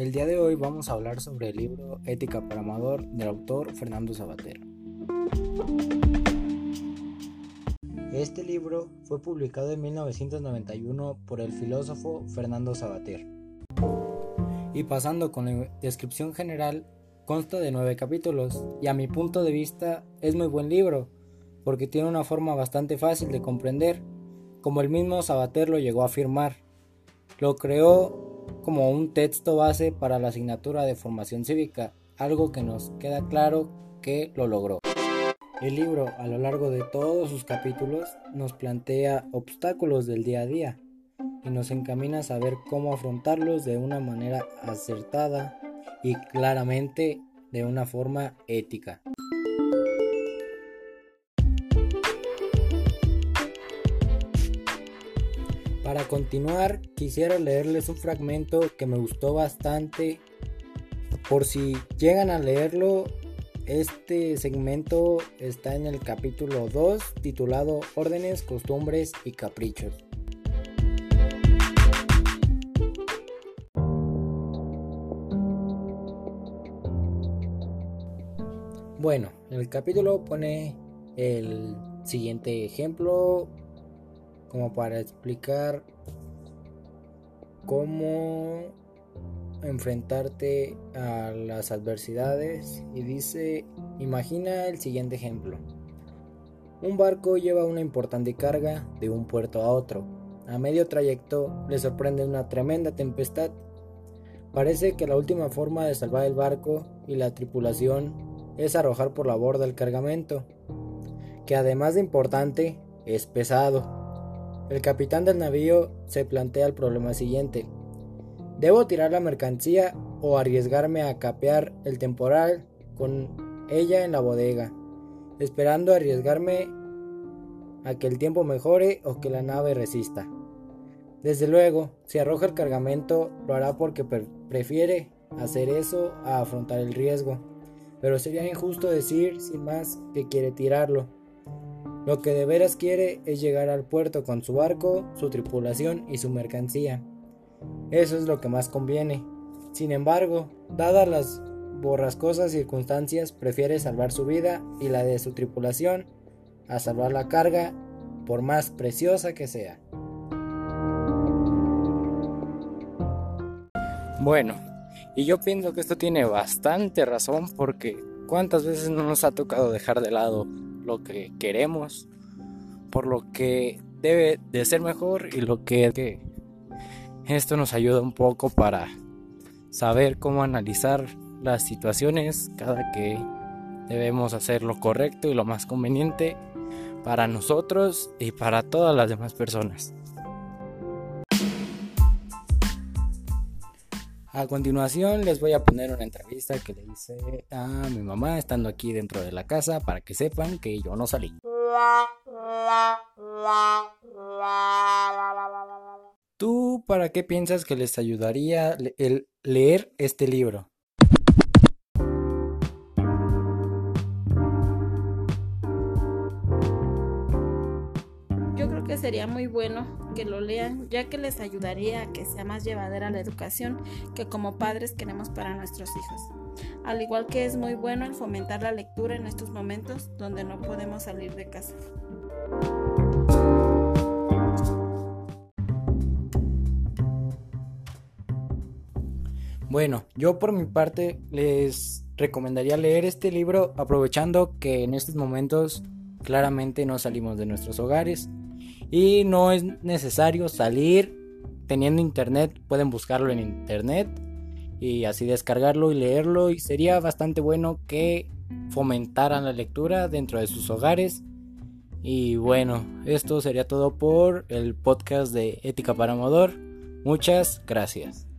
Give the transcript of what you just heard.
El día de hoy vamos a hablar sobre el libro Ética para Amador del autor Fernando Sabater. Este libro fue publicado en 1991 por el filósofo Fernando Sabater. Y pasando con la descripción general, consta de nueve capítulos y a mi punto de vista es muy buen libro porque tiene una forma bastante fácil de comprender, como el mismo Sabater lo llegó a afirmar. Lo creó como un texto base para la asignatura de formación cívica, algo que nos queda claro que lo logró. El libro, a lo largo de todos sus capítulos, nos plantea obstáculos del día a día y nos encamina a saber cómo afrontarlos de una manera acertada y claramente de una forma ética. Para continuar, quisiera leerles un fragmento que me gustó bastante. Por si llegan a leerlo, este segmento está en el capítulo 2 titulado Órdenes, Costumbres y Caprichos. Bueno, el capítulo pone el siguiente ejemplo como para explicar cómo enfrentarte a las adversidades y dice, imagina el siguiente ejemplo. Un barco lleva una importante carga de un puerto a otro. A medio trayecto le sorprende una tremenda tempestad. Parece que la última forma de salvar el barco y la tripulación es arrojar por la borda el cargamento, que además de importante es pesado. El capitán del navío se plantea el problema siguiente. ¿Debo tirar la mercancía o arriesgarme a capear el temporal con ella en la bodega, esperando arriesgarme a que el tiempo mejore o que la nave resista? Desde luego, si arroja el cargamento, lo hará porque prefiere hacer eso a afrontar el riesgo. Pero sería injusto decir sin más que quiere tirarlo lo que de veras quiere es llegar al puerto con su barco, su tripulación y su mercancía. Eso es lo que más conviene. Sin embargo, dadas las borrascosas circunstancias, prefiere salvar su vida y la de su tripulación a salvar la carga, por más preciosa que sea. Bueno, y yo pienso que esto tiene bastante razón porque cuántas veces no nos ha tocado dejar de lado lo que queremos, por lo que debe de ser mejor y lo que, esto nos ayuda un poco para saber cómo analizar las situaciones cada que debemos hacer lo correcto y lo más conveniente para nosotros y para todas las demás personas. A continuación les voy a poner una entrevista que le hice a mi mamá estando aquí dentro de la casa para que sepan que yo no salí. ¿Tú para qué piensas que les ayudaría el leer este libro? Sería muy bueno que lo lean, ya que les ayudaría a que sea más llevadera la educación que como padres queremos para nuestros hijos. Al igual que es muy bueno el fomentar la lectura en estos momentos donde no podemos salir de casa. Bueno, yo por mi parte les recomendaría leer este libro aprovechando que en estos momentos claramente no salimos de nuestros hogares y no es necesario salir teniendo internet, pueden buscarlo en internet y así descargarlo y leerlo y sería bastante bueno que fomentaran la lectura dentro de sus hogares. Y bueno, esto sería todo por el podcast de Ética para Amador. Muchas gracias.